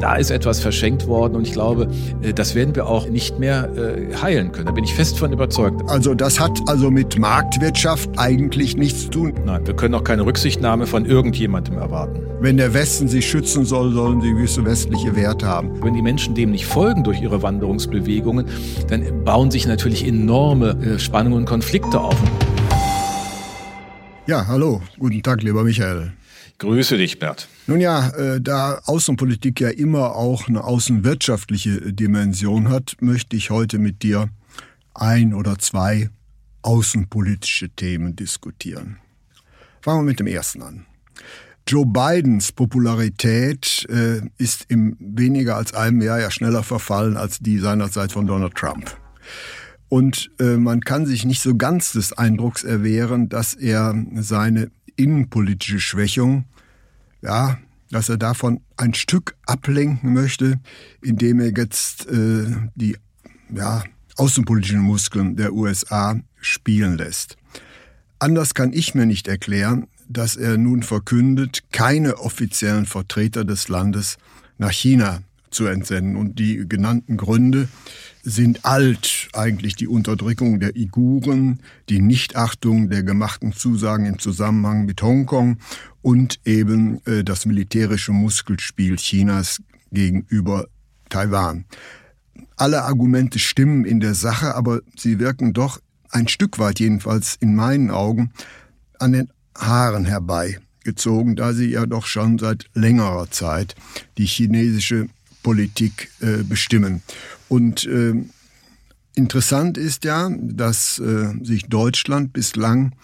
Da ist etwas verschenkt worden und ich glaube, äh, das werden wir auch nicht mehr äh, heilen können. Da bin ich fest von überzeugt. Also das hat also mit Marktwirtschaft eigentlich nichts zu tun. Nein, wir können auch keine Rücksichtnahme von irgendjemandem erwarten. Wenn der Westen sich schützen soll, sollen sie gewisse westliche Werte haben. Wenn die Menschen dem nicht folgen durch ihre Wanderungsbewegungen, dann bauen sich natürlich enorme äh, Spannungen und Konflikte auf. Ja, hallo, guten Tag, lieber Michael. Grüße dich, Bert. Nun ja, äh, da Außenpolitik ja immer auch eine außenwirtschaftliche Dimension hat, möchte ich heute mit dir ein oder zwei außenpolitische Themen diskutieren. Fangen wir mit dem ersten an. Joe Bidens Popularität äh, ist im weniger als einem Jahr ja schneller verfallen als die seinerzeit von Donald Trump. Und äh, man kann sich nicht so ganz des Eindrucks erwehren, dass er seine innenpolitische Schwächung, ja, dass er davon ein Stück ablenken möchte, indem er jetzt äh, die ja, außenpolitischen Muskeln der USA spielen lässt. Anders kann ich mir nicht erklären, dass er nun verkündet, keine offiziellen Vertreter des Landes nach China zu entsenden. Und die genannten Gründe sind alt. Eigentlich die Unterdrückung der Uiguren, die Nichtachtung der gemachten Zusagen im Zusammenhang mit Hongkong und eben äh, das militärische Muskelspiel Chinas gegenüber Taiwan. Alle Argumente stimmen in der Sache, aber sie wirken doch ein Stück weit jedenfalls in meinen Augen an den Haaren herbeigezogen, da sie ja doch schon seit längerer Zeit die chinesische Politik äh, bestimmen. Und äh, interessant ist ja, dass äh, sich Deutschland bislang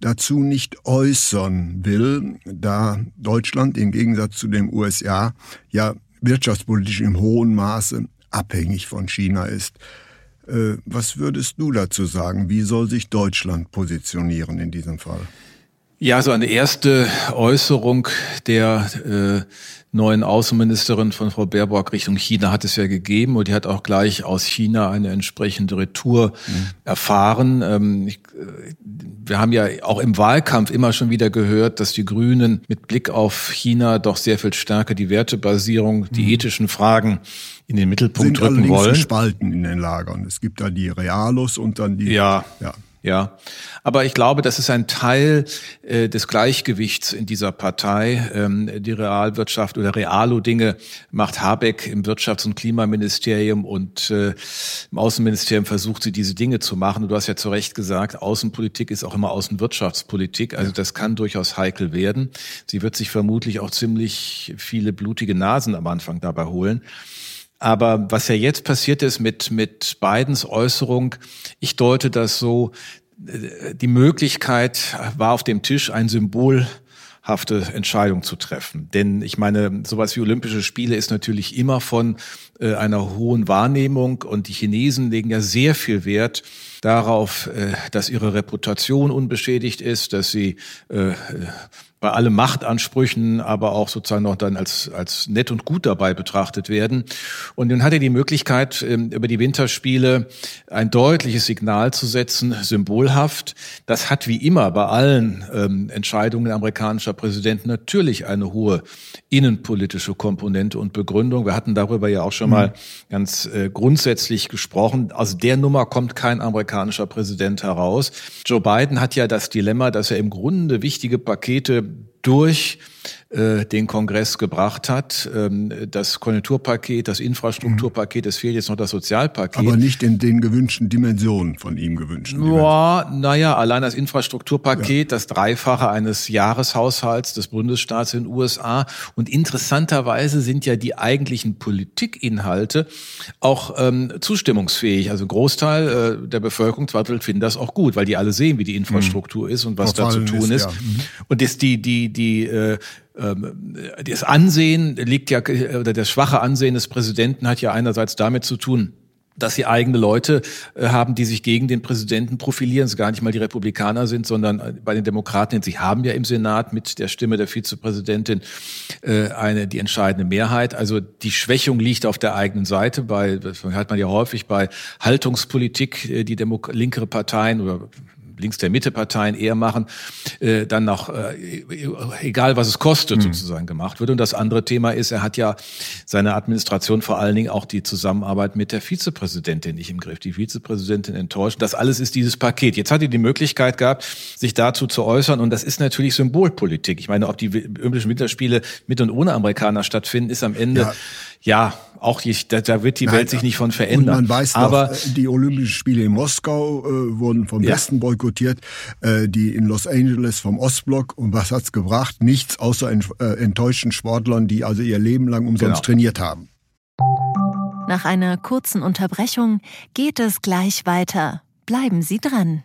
dazu nicht äußern will, da Deutschland im Gegensatz zu den USA ja wirtschaftspolitisch im hohen Maße abhängig von China ist. Äh, was würdest du dazu sagen? Wie soll sich Deutschland positionieren in diesem Fall? Ja, so eine erste Äußerung der äh, neuen Außenministerin von Frau Baerbock Richtung China hat es ja gegeben und die hat auch gleich aus China eine entsprechende Retour mhm. erfahren. Ähm, ich, äh, wir haben ja auch im Wahlkampf immer schon wieder gehört, dass die Grünen mit Blick auf China doch sehr viel stärker die Wertebasierung, die mhm. ethischen Fragen in den Mittelpunkt Sind rücken wollen. Spalten in den Lagern. Es gibt da die Realos und dann die. Ja. ja. Ja, aber ich glaube, das ist ein Teil äh, des Gleichgewichts in dieser Partei. Ähm, die Realwirtschaft oder Realo-Dinge macht Habeck im Wirtschafts- und Klimaministerium und äh, im Außenministerium versucht sie diese Dinge zu machen. Und du hast ja zu Recht gesagt, Außenpolitik ist auch immer Außenwirtschaftspolitik. Also das kann durchaus heikel werden. Sie wird sich vermutlich auch ziemlich viele blutige Nasen am Anfang dabei holen. Aber was ja jetzt passiert ist mit, mit Bidens Äußerung, ich deute das so, äh, die Möglichkeit war auf dem Tisch, ein symbolhafte Entscheidung zu treffen. Denn ich meine, sowas wie Olympische Spiele ist natürlich immer von äh, einer hohen Wahrnehmung und die Chinesen legen ja sehr viel Wert darauf, äh, dass ihre Reputation unbeschädigt ist, dass sie äh, bei allen Machtansprüchen, aber auch sozusagen noch dann als, als nett und gut dabei betrachtet werden. Und nun hat er die Möglichkeit, ähm, über die Winterspiele ein deutliches Signal zu setzen, symbolhaft. Das hat wie immer bei allen ähm, Entscheidungen amerikanischer Präsidenten natürlich eine hohe innenpolitische Komponente und Begründung. Wir hatten darüber ja auch schon mal mhm. ganz äh, grundsätzlich gesprochen. Aus der Nummer kommt kein amerikanischer Präsident heraus. Joe Biden hat ja das Dilemma, dass er im Grunde wichtige Pakete durch den Kongress gebracht hat. Ähm, das Konjunkturpaket, das Infrastrukturpaket, es fehlt jetzt noch das Sozialpaket. Aber nicht in den gewünschten Dimensionen von ihm gewünschten. Ja, naja, allein das Infrastrukturpaket, ja. das Dreifache eines Jahreshaushalts des Bundesstaats in den USA. Und interessanterweise sind ja die eigentlichen Politikinhalte auch ähm, zustimmungsfähig. Also ein Großteil äh, der Bevölkerung, zwei Drittel, finden das auch gut, weil die alle sehen, wie die Infrastruktur mhm. ist und was da zu tun ist. ist. Ja. Mhm. Und das, die, die, die äh, das Ansehen liegt ja, oder das schwache Ansehen des Präsidenten hat ja einerseits damit zu tun, dass sie eigene Leute äh, haben, die sich gegen den Präsidenten profilieren, es gar nicht mal die Republikaner sind, sondern äh, bei den Demokraten, sie haben ja im Senat mit der Stimme der Vizepräsidentin äh, eine die entscheidende Mehrheit. Also die Schwächung liegt auf der eigenen Seite. Bei das hat man ja häufig bei Haltungspolitik, die Demo linkere Parteien oder links der Mitte Parteien eher machen, äh, dann noch, äh, egal was es kostet, mhm. sozusagen gemacht wird. Und das andere Thema ist, er hat ja seine Administration vor allen Dingen auch die Zusammenarbeit mit der Vizepräsidentin nicht im Griff. Die Vizepräsidentin enttäuscht. Das alles ist dieses Paket. Jetzt hat er die Möglichkeit gehabt, sich dazu zu äußern. Und das ist natürlich Symbolpolitik. Ich meine, ob die Olympischen Winterspiele mit und ohne Amerikaner stattfinden, ist am Ende ja ja, auch nicht, da, da wird die Nein, Welt sich nicht von verändern. Man weiß aber noch, die Olympischen Spiele in Moskau äh, wurden vom ja. Westen boykottiert, äh, die in Los Angeles vom Ostblock. Und was hat's gebracht? Nichts außer ent, äh, enttäuschten Sportlern, die also ihr Leben lang umsonst genau. trainiert haben. Nach einer kurzen Unterbrechung geht es gleich weiter. Bleiben Sie dran.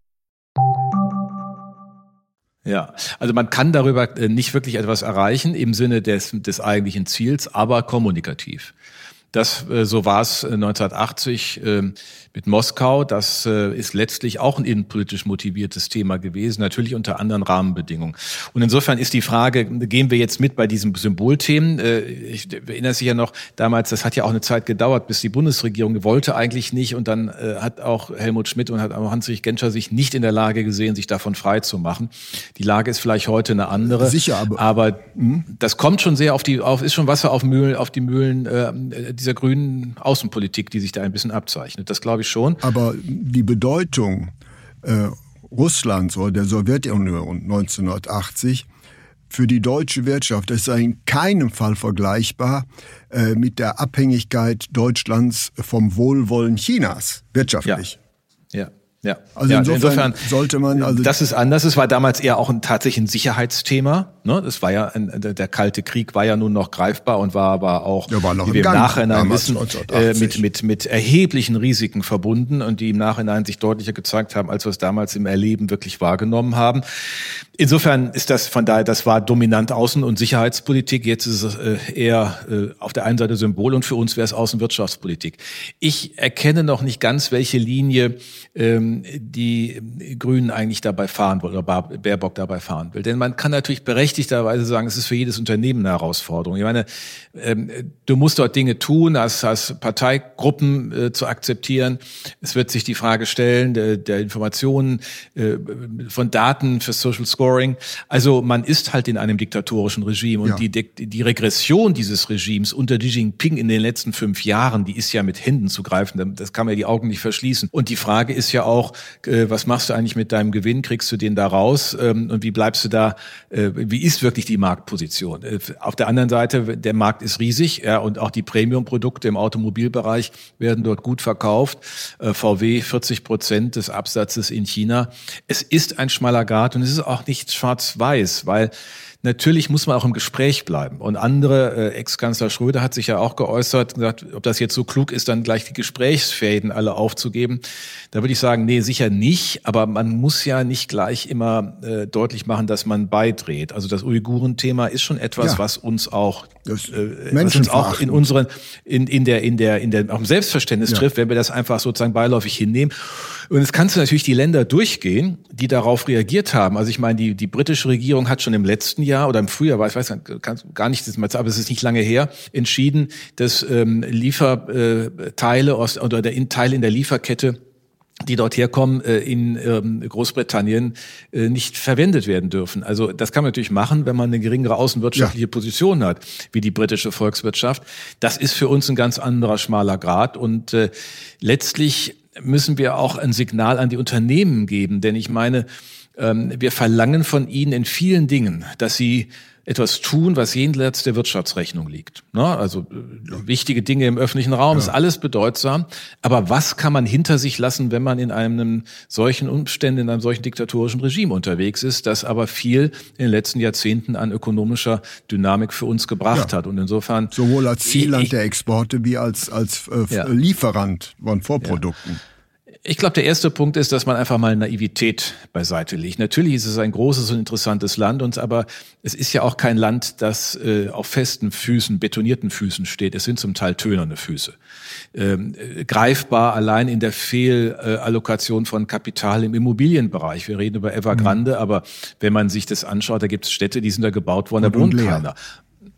Ja, also man kann darüber äh, nicht wirklich etwas erreichen im Sinne des, des eigentlichen Ziels, aber kommunikativ. Das, äh, so war es 1980 äh, mit Moskau. Das äh, ist letztlich auch ein innenpolitisch motiviertes Thema gewesen, natürlich unter anderen Rahmenbedingungen. Und insofern ist die Frage, gehen wir jetzt mit bei diesen Symbolthemen? Ich erinnere sich ja noch damals, das hat ja auch eine Zeit gedauert, bis die Bundesregierung wollte eigentlich nicht und dann hat auch Helmut Schmidt und hat auch Hans-Rich Genscher sich nicht in der Lage gesehen, sich davon frei zu machen. Die Lage ist vielleicht heute eine andere. Sicher, aber, aber hm? das kommt schon sehr auf die, auf, ist schon Wasser auf Mühlen, auf die Mühlen äh, dieser grünen Außenpolitik, die sich da ein bisschen abzeichnet. Das glaube ich schon. Aber die Bedeutung äh, Russlands oder der Sowjetunion 1980 für die deutsche Wirtschaft ist in keinem Fall vergleichbar äh, mit der Abhängigkeit Deutschlands vom Wohlwollen Chinas wirtschaftlich. Ja. ja. Ja, also ja, insofern, insofern, sollte man also das ist anders. Es war damals eher auch ein tatsächlich ein Sicherheitsthema. Ne? Das war ja ein, der kalte Krieg war ja nun noch greifbar und war aber auch, ja, war wie wir im Nachhinein wissen, äh, mit mit mit erheblichen Risiken verbunden und die im Nachhinein sich deutlicher gezeigt haben, als wir es damals im Erleben wirklich wahrgenommen haben. Insofern ist das von daher, das war dominant Außen- und Sicherheitspolitik. Jetzt ist es äh, eher äh, auf der einen Seite Symbol und für uns wäre es Außenwirtschaftspolitik. Ich erkenne noch nicht ganz, welche Linie ähm, die Grünen eigentlich dabei fahren wollen oder Baerbock dabei fahren will. Denn man kann natürlich berechtigterweise sagen, es ist für jedes Unternehmen eine Herausforderung. Ich meine, ähm, du musst dort Dinge tun, als, als Parteigruppen äh, zu akzeptieren. Es wird sich die Frage stellen der, der Informationen äh, von Daten für Social Scoring. Also man ist halt in einem diktatorischen Regime und ja. die, die Regression dieses Regimes unter Xi Jinping in den letzten fünf Jahren, die ist ja mit Händen zu greifen. Das kann man ja die Augen nicht verschließen. Und die Frage ist ja auch, äh, was machst du eigentlich mit deinem Gewinn? Kriegst du den da raus? Ähm, und wie bleibst du da? Äh, wie ist wirklich die Marktposition? Äh, auf der anderen Seite, der Markt ist riesig ja, und auch die Premium-Produkte im Automobilbereich werden dort gut verkauft. Äh, VW 40 Prozent des Absatzes in China. Es ist ein schmaler Grad und es ist auch nicht schwarz-weiß, weil Natürlich muss man auch im Gespräch bleiben. Und andere, äh, Ex-Kanzler Schröder hat sich ja auch geäußert, gesagt, ob das jetzt so klug ist, dann gleich die Gesprächsfäden alle aufzugeben. Da würde ich sagen, nee, sicher nicht. Aber man muss ja nicht gleich immer äh, deutlich machen, dass man beidreht. Also das Uiguren-Thema ist schon etwas, ja. was uns auch, das äh, was uns auch in unseren, in, in der, in der, in der, auch im Selbstverständnis ja. trifft, wenn wir das einfach sozusagen beiläufig hinnehmen. Und jetzt kannst du natürlich die Länder durchgehen, die darauf reagiert haben. Also ich meine, die, die britische Regierung hat schon im letzten Jahr oder im Frühjahr, ich weiß gar nicht, aber es ist nicht lange her, entschieden, dass ähm, Lieferteile aus, oder der Teil in der Lieferkette die dort herkommen, äh, in ähm, Großbritannien äh, nicht verwendet werden dürfen. Also das kann man natürlich machen, wenn man eine geringere außenwirtschaftliche ja. Position hat, wie die britische Volkswirtschaft. Das ist für uns ein ganz anderer schmaler Grad und äh, letztlich müssen wir auch ein Signal an die Unternehmen geben, denn ich meine, ähm, wir verlangen von ihnen in vielen Dingen, dass sie etwas tun, was jenseits der Wirtschaftsrechnung liegt. Ne? Also äh, wichtige Dinge im öffentlichen Raum ja. ist alles bedeutsam. Aber was kann man hinter sich lassen, wenn man in einem solchen Umständen, in einem solchen diktatorischen Regime unterwegs ist, das aber viel in den letzten Jahrzehnten an ökonomischer Dynamik für uns gebracht ja. hat. Und insofern sowohl als Zielland der Exporte wie als als äh, ja. Lieferant von Vorprodukten. Ich glaube, der erste Punkt ist, dass man einfach mal Naivität beiseite legt. Natürlich ist es ein großes und interessantes Land, und aber es ist ja auch kein Land, das äh, auf festen Füßen, betonierten Füßen steht. Es sind zum Teil tönerne Füße. Ähm, äh, greifbar allein in der Fehlallokation von Kapital im Immobilienbereich. Wir reden über Evergrande, mhm. aber wenn man sich das anschaut, da gibt es Städte, die sind da gebaut worden, da wohnt keiner.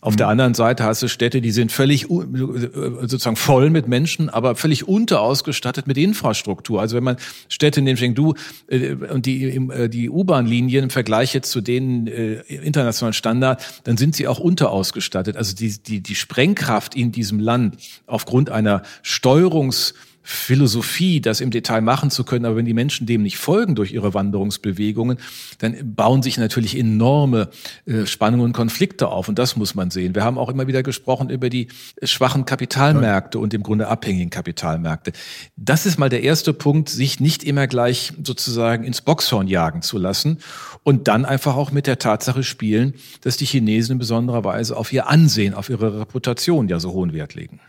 Auf mhm. der anderen Seite hast du Städte, die sind völlig sozusagen voll mit Menschen, aber völlig unterausgestattet mit Infrastruktur. Also wenn man Städte nimmt, du äh, und die äh, die U-Bahn-Linien im Vergleich jetzt zu den äh, internationalen Standard, dann sind sie auch unterausgestattet. Also die die die Sprengkraft in diesem Land aufgrund einer Steuerungs Philosophie, das im Detail machen zu können, aber wenn die Menschen dem nicht folgen durch ihre Wanderungsbewegungen, dann bauen sich natürlich enorme äh, Spannungen und Konflikte auf und das muss man sehen. Wir haben auch immer wieder gesprochen über die schwachen Kapitalmärkte und im Grunde abhängigen Kapitalmärkte. Das ist mal der erste Punkt, sich nicht immer gleich sozusagen ins Boxhorn jagen zu lassen und dann einfach auch mit der Tatsache spielen, dass die Chinesen in besonderer Weise auf ihr Ansehen, auf ihre Reputation ja so hohen Wert legen.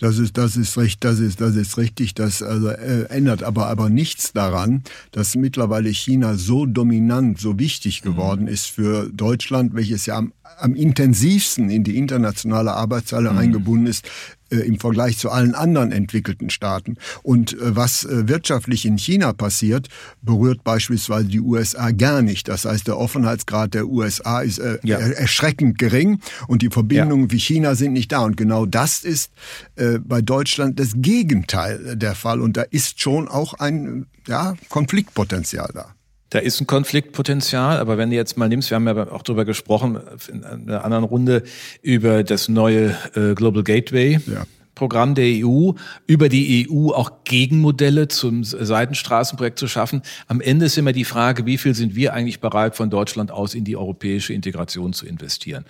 Das ist, das ist recht, das ist, das ist richtig. Das also, äh, ändert aber, aber nichts daran, dass mittlerweile China so dominant, so wichtig mhm. geworden ist für Deutschland, welches ja am, am intensivsten in die internationale Arbeitshalle mhm. eingebunden ist, äh, im Vergleich zu allen anderen entwickelten Staaten. Und äh, was äh, wirtschaftlich in China passiert, berührt beispielsweise die USA gar nicht. Das heißt, der Offenheitsgrad der USA ist ja. erschreckend gering und die Verbindungen ja. wie China sind nicht da. Und genau das ist bei Deutschland das Gegenteil der Fall. Und da ist schon auch ein ja, Konfliktpotenzial da. Da ist ein Konfliktpotenzial, aber wenn du jetzt mal nimmst, wir haben ja auch darüber gesprochen in einer anderen Runde über das neue äh, Global Gateway. Ja. Programm der EU, über die EU auch Gegenmodelle zum Seitenstraßenprojekt zu schaffen. Am Ende ist immer die Frage, wie viel sind wir eigentlich bereit, von Deutschland aus in die europäische Integration zu investieren?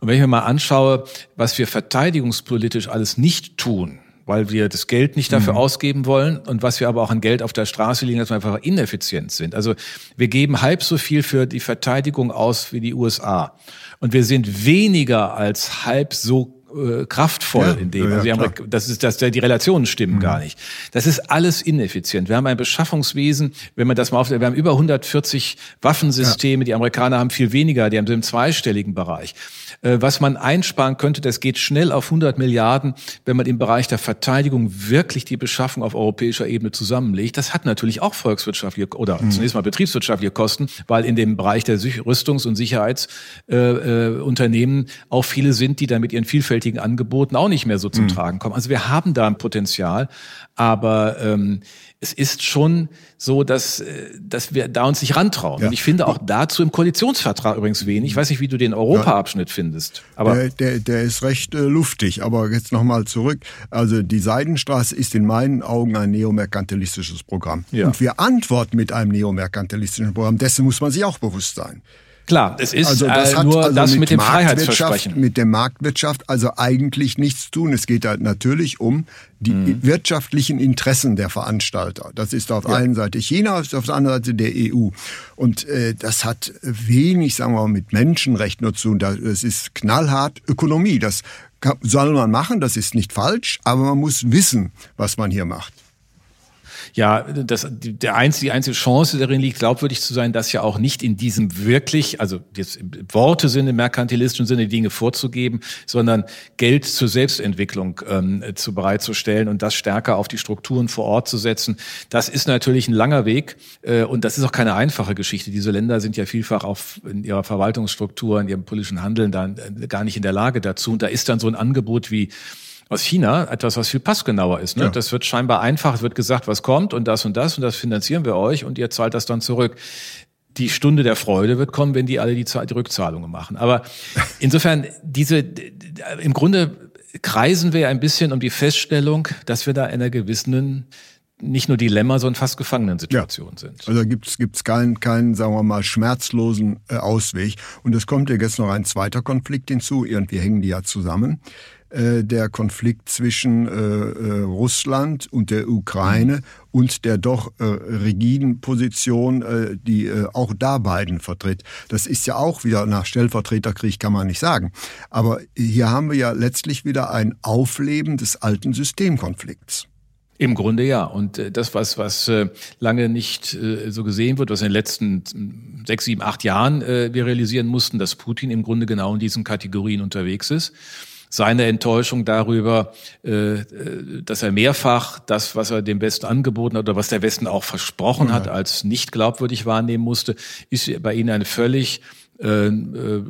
Und wenn ich mir mal anschaue, was wir verteidigungspolitisch alles nicht tun, weil wir das Geld nicht dafür mhm. ausgeben wollen und was wir aber auch an Geld auf der Straße liegen, dass wir einfach ineffizient sind. Also wir geben halb so viel für die Verteidigung aus wie die USA. Und wir sind weniger als halb so äh, kraftvoll ja, in dem. Also ja, haben, das ist, dass die Relationen stimmen mhm. gar nicht. Das ist alles ineffizient. Wir haben ein Beschaffungswesen, wenn man das mal auf, wir haben über 140 Waffensysteme. Ja. Die Amerikaner haben viel weniger, die haben so im zweistelligen Bereich. Äh, was man einsparen könnte, das geht schnell auf 100 Milliarden, wenn man im Bereich der Verteidigung wirklich die Beschaffung auf europäischer Ebene zusammenlegt. Das hat natürlich auch volkswirtschaftliche oder mhm. zunächst mal betriebswirtschaftliche Kosten, weil in dem Bereich der Rüstungs- und Sicherheitsunternehmen äh, äh, auch viele sind, die dann mit ihren vielfältigen Angeboten auch nicht mehr so zum mhm. Tragen kommen. Also wir haben da ein Potenzial, aber ähm, es ist schon so, dass, äh, dass wir da uns nicht rantrauen. Ja. Und ich finde auch dazu im Koalitionsvertrag übrigens wenig. Ich weiß nicht, wie du den Europaabschnitt findest. Aber der, der, der ist recht äh, luftig. Aber jetzt nochmal zurück. Also die Seidenstraße ist in meinen Augen ein neomerkantilistisches Programm. Ja. Und wir antworten mit einem neomerkantilistischen Programm. Dessen muss man sich auch bewusst sein. Klar, es ist also das äh, nur also das mit, mit dem Freiheitsversprechen. Mit der Marktwirtschaft also eigentlich nichts zu tun. Es geht halt natürlich um die mhm. wirtschaftlichen Interessen der Veranstalter. Das ist auf ja. einen Seite China, auf der anderen Seite der EU. Und äh, das hat wenig, sagen wir mal, mit Menschenrechten zu tun. Das ist knallhart Ökonomie. Das soll man machen, das ist nicht falsch, aber man muss wissen, was man hier macht ja, das, der einzige, die einzige Chance darin liegt, glaubwürdig zu sein, das ja auch nicht in diesem wirklich, also jetzt im Worte Sinne, merkantilistischen Sinne, die Dinge vorzugeben, sondern Geld zur Selbstentwicklung ähm, zu bereitzustellen und das stärker auf die Strukturen vor Ort zu setzen. Das ist natürlich ein langer Weg äh, und das ist auch keine einfache Geschichte. Diese Länder sind ja vielfach auf in ihrer Verwaltungsstruktur, in ihrem politischen Handeln dann äh, gar nicht in der Lage dazu. Und da ist dann so ein Angebot wie aus China etwas, was viel passgenauer ist. Ne? Ja. Das wird scheinbar einfach, es wird gesagt, was kommt und das und das und das finanzieren wir euch und ihr zahlt das dann zurück. Die Stunde der Freude wird kommen, wenn die alle die, die Rückzahlungen machen. Aber insofern, diese, im Grunde kreisen wir ein bisschen um die Feststellung, dass wir da einer gewissen nicht nur Dilemma, sondern fast Gefangenensituation ja. sind. Also gibt es keinen, keinen, sagen wir mal, schmerzlosen äh, Ausweg. Und es kommt ja jetzt noch ein zweiter Konflikt hinzu. Irgendwie hängen die ja zusammen. Äh, der Konflikt zwischen äh, äh, Russland und der Ukraine mhm. und der doch äh, rigiden Position, äh, die äh, auch da beiden vertritt. Das ist ja auch wieder nach Stellvertreterkrieg kann man nicht sagen. Aber hier haben wir ja letztlich wieder ein Aufleben des alten Systemkonflikts. Im Grunde ja. Und das, was, was lange nicht so gesehen wird, was in den letzten sechs, sieben, acht Jahren wir realisieren mussten, dass Putin im Grunde genau in diesen Kategorien unterwegs ist seine Enttäuschung darüber, äh, dass er mehrfach das, was er dem Westen angeboten hat oder was der Westen auch versprochen ja. hat, als nicht glaubwürdig wahrnehmen musste, ist bei Ihnen eine völlig äh, äh,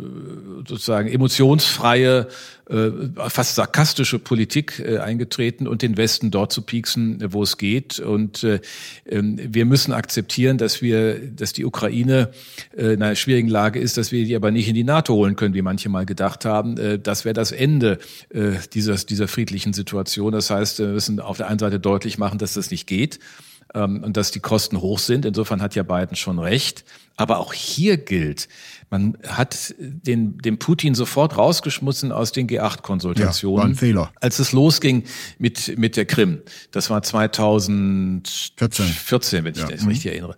sozusagen emotionsfreie, äh, fast sarkastische Politik eingetreten und den Westen dort zu pieksen, wo es geht. Und äh, ähm, wir müssen akzeptieren, dass wir, dass die Ukraine in einer schwierigen Lage ist, dass wir die aber nicht in die NATO holen können, wie manche mal gedacht haben. Das wäre das Ende äh, dieser, dieser friedlichen Situation. Das heißt, wir müssen auf der einen Seite deutlich machen, dass das nicht geht ähm, und dass die Kosten hoch sind. Insofern hat ja Biden schon recht. Aber auch hier gilt, man hat den, den Putin sofort rausgeschmissen aus den G8-Konsultationen. Ja, war ein Fehler. Als es losging mit, mit der Krim. Das war 2014, 14, wenn ich ja. das richtig mhm. erinnere.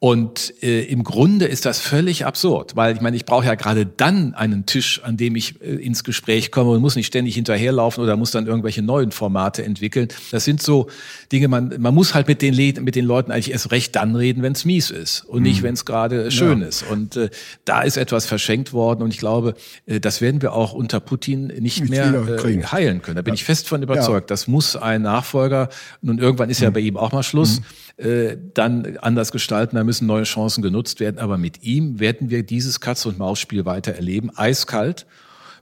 Und äh, im Grunde ist das völlig absurd, weil ich meine, ich brauche ja gerade dann einen Tisch, an dem ich äh, ins Gespräch komme und muss nicht ständig hinterherlaufen oder muss dann irgendwelche neuen Formate entwickeln. Das sind so Dinge, man, man muss halt mit den, mit den Leuten eigentlich erst recht dann reden, wenn es mies ist und mhm. nicht, wenn es gerade schön ja. ist. Und äh, da ist etwas verschenkt worden und ich glaube, äh, das werden wir auch unter Putin nicht, nicht mehr äh, heilen können. Da bin ja. ich fest von überzeugt. Das muss ein Nachfolger, nun irgendwann ist ja mhm. bei ihm auch mal Schluss, mhm. äh, dann anders gestalten. Da müssen neue Chancen genutzt werden. Aber mit ihm werden wir dieses Katz- und Maus-Spiel weiter erleben. Eiskalt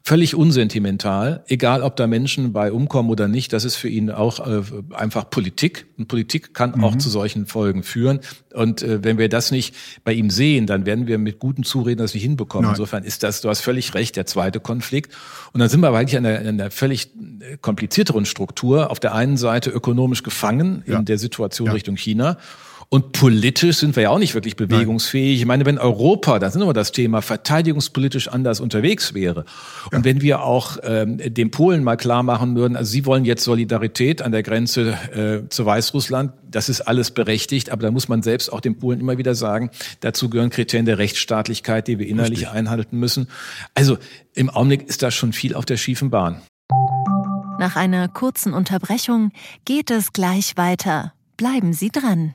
völlig unsentimental, egal ob da Menschen bei umkommen oder nicht, das ist für ihn auch äh, einfach Politik. Und Politik kann mhm. auch zu solchen Folgen führen. Und äh, wenn wir das nicht bei ihm sehen, dann werden wir mit guten Zureden das nicht hinbekommen. Nein. Insofern ist das, du hast völlig recht, der zweite Konflikt. Und dann sind wir aber eigentlich an einer, einer völlig äh, komplizierteren Struktur. Auf der einen Seite ökonomisch gefangen ja. in der Situation ja. Richtung China. Und politisch sind wir ja auch nicht wirklich bewegungsfähig. Ich meine, wenn Europa, das ist immer das Thema, verteidigungspolitisch anders unterwegs wäre und ja. wenn wir auch ähm, den Polen mal klar machen würden, also sie wollen jetzt Solidarität an der Grenze äh, zu Weißrussland, das ist alles berechtigt, aber da muss man selbst auch den Polen immer wieder sagen, dazu gehören Kriterien der Rechtsstaatlichkeit, die wir innerlich Richtig. einhalten müssen. Also im Augenblick ist da schon viel auf der schiefen Bahn. Nach einer kurzen Unterbrechung geht es gleich weiter. Bleiben Sie dran.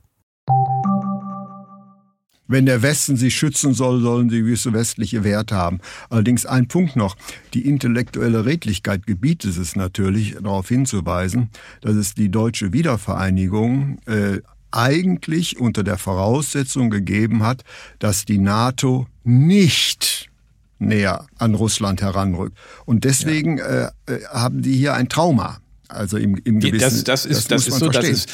wenn der Westen sich schützen soll, sollen sie gewisse westliche Werte haben. Allerdings ein Punkt noch. Die intellektuelle Redlichkeit gebietet es natürlich, darauf hinzuweisen, dass es die deutsche Wiedervereinigung äh, eigentlich unter der Voraussetzung gegeben hat, dass die NATO nicht näher an Russland heranrückt. Und deswegen ja. äh, äh haben die hier ein Trauma. Also im, im gewissen, das, das ist, das, das ist so, verstehen. das ist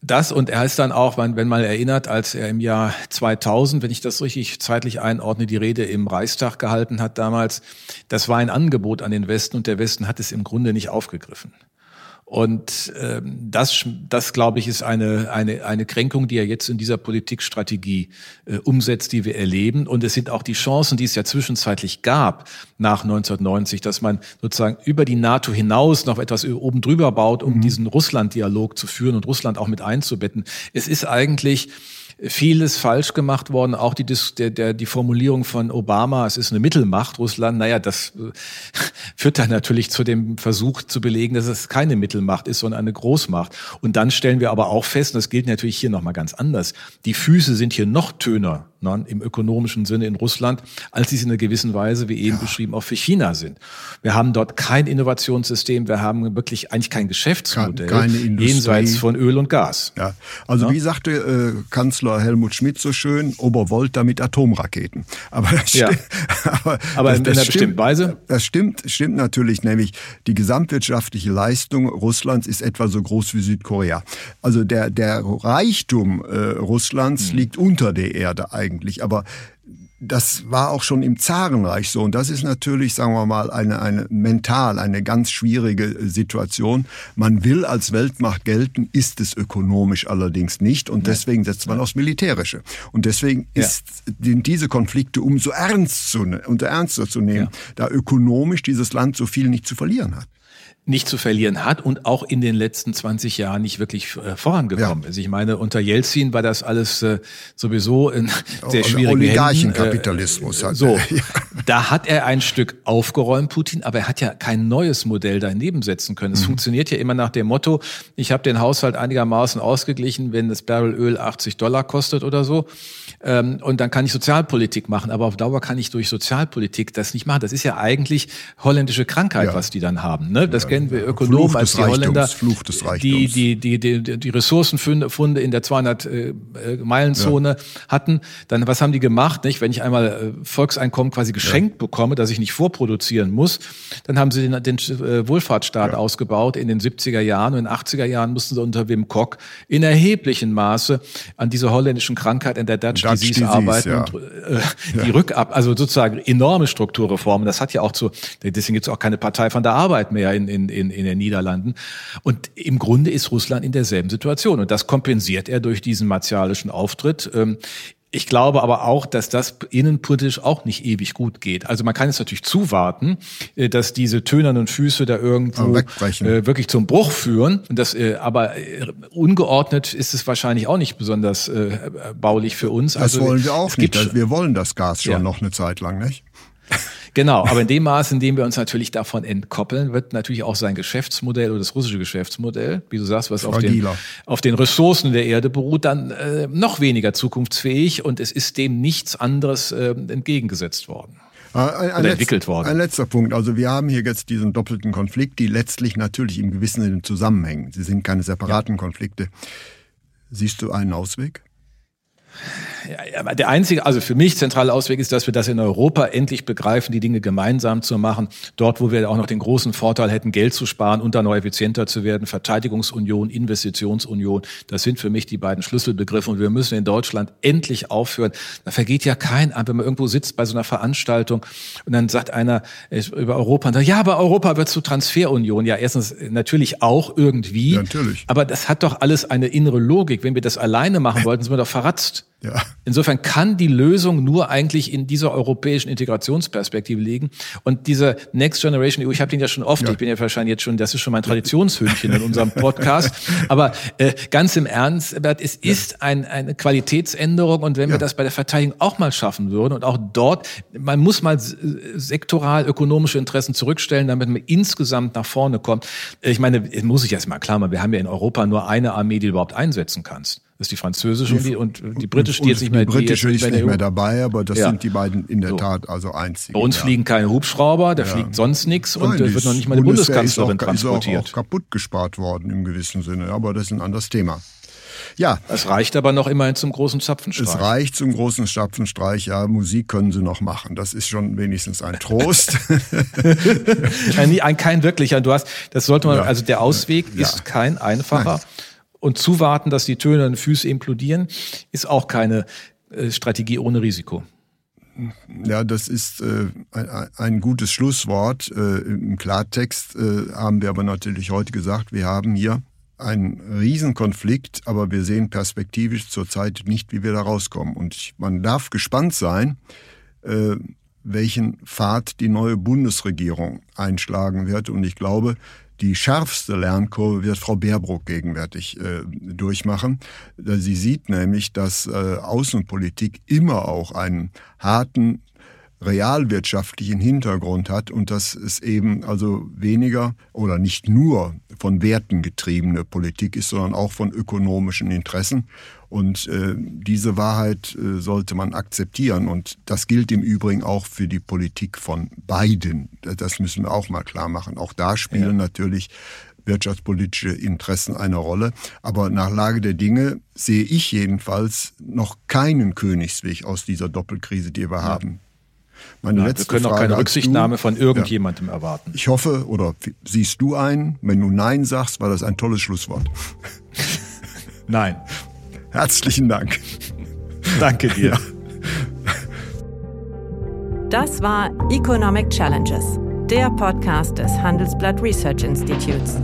das und er ist dann auch, wenn man erinnert, als er im Jahr 2000, wenn ich das richtig zeitlich einordne, die Rede im Reichstag gehalten hat damals, das war ein Angebot an den Westen und der Westen hat es im Grunde nicht aufgegriffen. Und ähm, das, das glaube ich, ist eine, eine, eine Kränkung, die er jetzt in dieser Politikstrategie äh, umsetzt, die wir erleben. Und es sind auch die Chancen, die es ja zwischenzeitlich gab nach 1990, dass man sozusagen über die NATO hinaus noch etwas oben drüber baut, um mhm. diesen Russland-Dialog zu führen und Russland auch mit einzubetten. Es ist eigentlich vieles falsch gemacht worden. Auch die, der, der, die Formulierung von Obama, es ist eine Mittelmacht, Russland, naja, das äh, führt dann natürlich zu dem Versuch zu belegen, dass es keine Mittelmacht ist, sondern eine Großmacht. Und dann stellen wir aber auch fest, und das gilt natürlich hier nochmal ganz anders, die Füße sind hier noch töner ne, im ökonomischen Sinne in Russland, als sie es in einer gewissen Weise, wie eben ja. beschrieben, auch für China sind. Wir haben dort kein Innovationssystem, wir haben wirklich eigentlich kein Geschäftsmodell keine Industrie. jenseits von Öl und Gas. Ja. Also ja? wie sagte äh, Kanzler Helmut Schmidt so schön, Obervolta mit Atomraketen. Aber das ja. aber, aber das, in, das einer bestimmten Weise? Das stimmt, stimmt natürlich, nämlich die gesamtwirtschaftliche Leistung Russlands ist etwa so groß wie Südkorea. Also der, der Reichtum äh, Russlands hm. liegt unter der Erde eigentlich eigentlich. Aber das war auch schon im Zarenreich so. Und das ist natürlich, sagen wir mal, eine, eine mental eine ganz schwierige Situation. Man will als Weltmacht gelten, ist es ökonomisch allerdings nicht. Und deswegen setzt man aufs Militärische. Und deswegen ist, ja. sind diese Konflikte umso ernst zu, ne, umso ernster zu nehmen, ja. da ökonomisch dieses Land so viel nicht zu verlieren hat nicht zu verlieren hat und auch in den letzten 20 Jahren nicht wirklich äh, vorangekommen ja. ist. Ich meine, unter Jelzin war das alles äh, sowieso in sehr schwierigen Oligarchenkapitalismus. Äh, so, ja. da hat er ein Stück aufgeräumt, Putin, aber er hat ja kein neues Modell daneben setzen können. Es mhm. funktioniert ja immer nach dem Motto, ich habe den Haushalt einigermaßen ausgeglichen, wenn das Barrel Öl 80 Dollar kostet oder so. Ähm, und dann kann ich Sozialpolitik machen, aber auf Dauer kann ich durch Sozialpolitik das nicht machen. Das ist ja eigentlich holländische Krankheit, ja. was die dann haben. Ne? Das kennen wir Ökonomen als die Holländer, die, die, die, die, die Ressourcenfunde in der 200-Meilen-Zone äh, ja. hatten. Dann, was haben die gemacht? Nicht? Wenn ich einmal äh, Volkseinkommen quasi geschenkt ja. bekomme, dass ich nicht vorproduzieren muss, dann haben sie den, den äh, Wohlfahrtsstaat ja. ausgebaut in den 70er Jahren. Und in den 80er Jahren mussten sie unter Wim Kok in erheblichem Maße an dieser holländischen Krankheit, an der Dutch, Dutch Disease, Disease arbeiten und äh, die Rückab, also sozusagen enorme Strukturreformen. Das hat ja auch zu, deswegen gibt es auch keine Partei von der Arbeit mehr in, in, in, in den Niederlanden. Und im Grunde ist Russland in derselben Situation. Und das kompensiert er durch diesen martialischen Auftritt. Ähm, ich glaube aber auch, dass das innenpolitisch auch nicht ewig gut geht. Also man kann es natürlich zuwarten, äh, dass diese tönernen Füße da irgendwo äh, wirklich zum Bruch führen. Und das, äh, aber ungeordnet ist es wahrscheinlich auch nicht besonders baulich für uns. Das also, wollen wir auch nicht. Wir wollen das Gas schon ja. noch eine Zeit lang, nicht? Genau, aber in dem Maß, in dem wir uns natürlich davon entkoppeln, wird natürlich auch sein Geschäftsmodell oder das russische Geschäftsmodell, wie du sagst, was auf den, auf den Ressourcen der Erde beruht, dann äh, noch weniger zukunftsfähig und es ist dem nichts anderes äh, entgegengesetzt worden. Äh, ein, ein, entwickelt worden. Ein letzter Punkt. Also wir haben hier jetzt diesen doppelten Konflikt, die letztlich natürlich im gewissen Sinne zusammenhängen. Sie sind keine separaten ja. Konflikte. Siehst du einen Ausweg? Ja, der einzige, also für mich zentrale Ausweg ist, dass wir das in Europa endlich begreifen, die Dinge gemeinsam zu machen. Dort, wo wir auch noch den großen Vorteil hätten, Geld zu sparen und dann noch effizienter zu werden. Verteidigungsunion, Investitionsunion, das sind für mich die beiden Schlüsselbegriffe. Und wir müssen in Deutschland endlich aufhören. Da vergeht ja kein wenn man irgendwo sitzt bei so einer Veranstaltung und dann sagt einer über Europa, und sagt, ja, aber Europa wird zu Transferunion. Ja, erstens natürlich auch irgendwie. Ja, natürlich. Aber das hat doch alles eine innere Logik. Wenn wir das alleine machen wollten, sind wir doch verratzt. Ja. Insofern kann die Lösung nur eigentlich in dieser europäischen Integrationsperspektive liegen. Und diese Next Generation EU, ich habe den ja schon oft, ja. ich bin ja wahrscheinlich jetzt schon, das ist schon mein Traditionshündchen in unserem Podcast. Aber äh, ganz im Ernst, Bert, es ist ein, eine Qualitätsänderung. Und wenn ja. wir das bei der Verteidigung auch mal schaffen würden und auch dort, man muss mal sektoral ökonomische Interessen zurückstellen, damit man insgesamt nach vorne kommt. Ich meine, muss ich erst mal klar machen, wir haben ja in Europa nur eine Armee, die du überhaupt einsetzen kannst. Das ist die französische die, und, die, und die britische, die jetzt nicht mehr, die britische ist nicht mehr dabei, aber das ja. sind die beiden in der so. Tat also einzig. Bei uns ja. fliegen keine Hubschrauber, da ja. fliegt sonst nichts und Nein, wird noch nicht mal eine Bundeskanzlerin ist auch, transportiert. Ist auch, auch kaputt gespart worden im gewissen Sinne, aber das ist ein anderes Thema. Ja. Es reicht aber noch immerhin zum großen Zapfenstreich. Es reicht zum großen Zapfenstreich. Ja, Musik können sie noch machen. Das ist schon wenigstens ein Trost. ein, kein wirklicher. Du hast, das sollte man, ja. also der Ausweg ja. ist kein einfacher. Nein und zuwarten, dass die Töne und Füße implodieren, ist auch keine äh, Strategie ohne Risiko. Ja, das ist äh, ein, gutes Schlusswort. Äh, Im Klartext haben wir aber natürlich heute gesagt, wir haben hier einen Riesenkonflikt, aber wir sehen perspektivisch zurzeit nicht, wie wir da rauskommen. Und man darf gespannt sein, welchen Pfad die neue Bundesregierung einschlagen wird. Und ich glaube, die schärfste Lernkurve wird Frau Baerbruck gegenwärtig äh, durchmachen. Sie sieht nämlich, dass äh, Außenpolitik immer auch einen harten realwirtschaftlichen Hintergrund hat und dass es eben also weniger oder nicht nur von Werten getriebene Politik ist, sondern auch von ökonomischen Interessen. Und äh, diese Wahrheit äh, sollte man akzeptieren. Und das gilt im Übrigen auch für die Politik von beiden. Das müssen wir auch mal klar machen. Auch da spielen ja. natürlich wirtschaftspolitische Interessen eine Rolle. Aber nach Lage der Dinge sehe ich jedenfalls noch keinen Königsweg aus dieser Doppelkrise, die wir ja. haben. Meine Nein, letzte wir können Frage auch keine Rücksichtnahme du, von irgendjemandem ja, erwarten. Ich hoffe, oder siehst du ein, wenn du Nein sagst, war das ein tolles Schlusswort. Nein. Herzlichen Dank. Danke dir. Ja. Das war Economic Challenges, der Podcast des Handelsblatt Research Institutes.